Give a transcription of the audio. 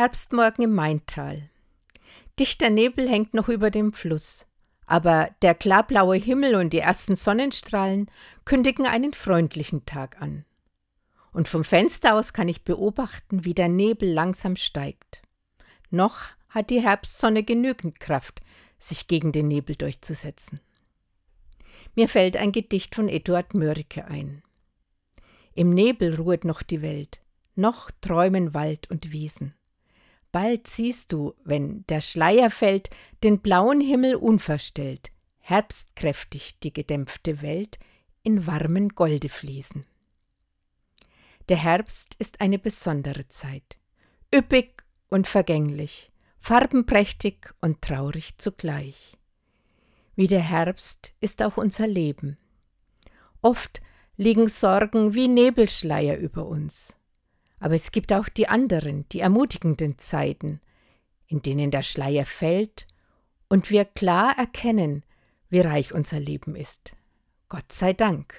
Herbstmorgen im Maintal. Dichter Nebel hängt noch über dem Fluss, aber der klarblaue Himmel und die ersten Sonnenstrahlen kündigen einen freundlichen Tag an. Und vom Fenster aus kann ich beobachten, wie der Nebel langsam steigt. Noch hat die Herbstsonne genügend Kraft, sich gegen den Nebel durchzusetzen. Mir fällt ein Gedicht von Eduard Mörike ein. Im Nebel ruhet noch die Welt, noch träumen Wald und Wiesen. Bald siehst du, wenn der Schleier fällt, den blauen Himmel unverstellt, herbstkräftig die gedämpfte Welt in warmen Golde fließen. Der Herbst ist eine besondere Zeit, üppig und vergänglich, farbenprächtig und traurig zugleich. Wie der Herbst ist auch unser Leben. Oft liegen Sorgen wie Nebelschleier über uns. Aber es gibt auch die anderen, die ermutigenden Zeiten, in denen der Schleier fällt und wir klar erkennen, wie reich unser Leben ist. Gott sei Dank.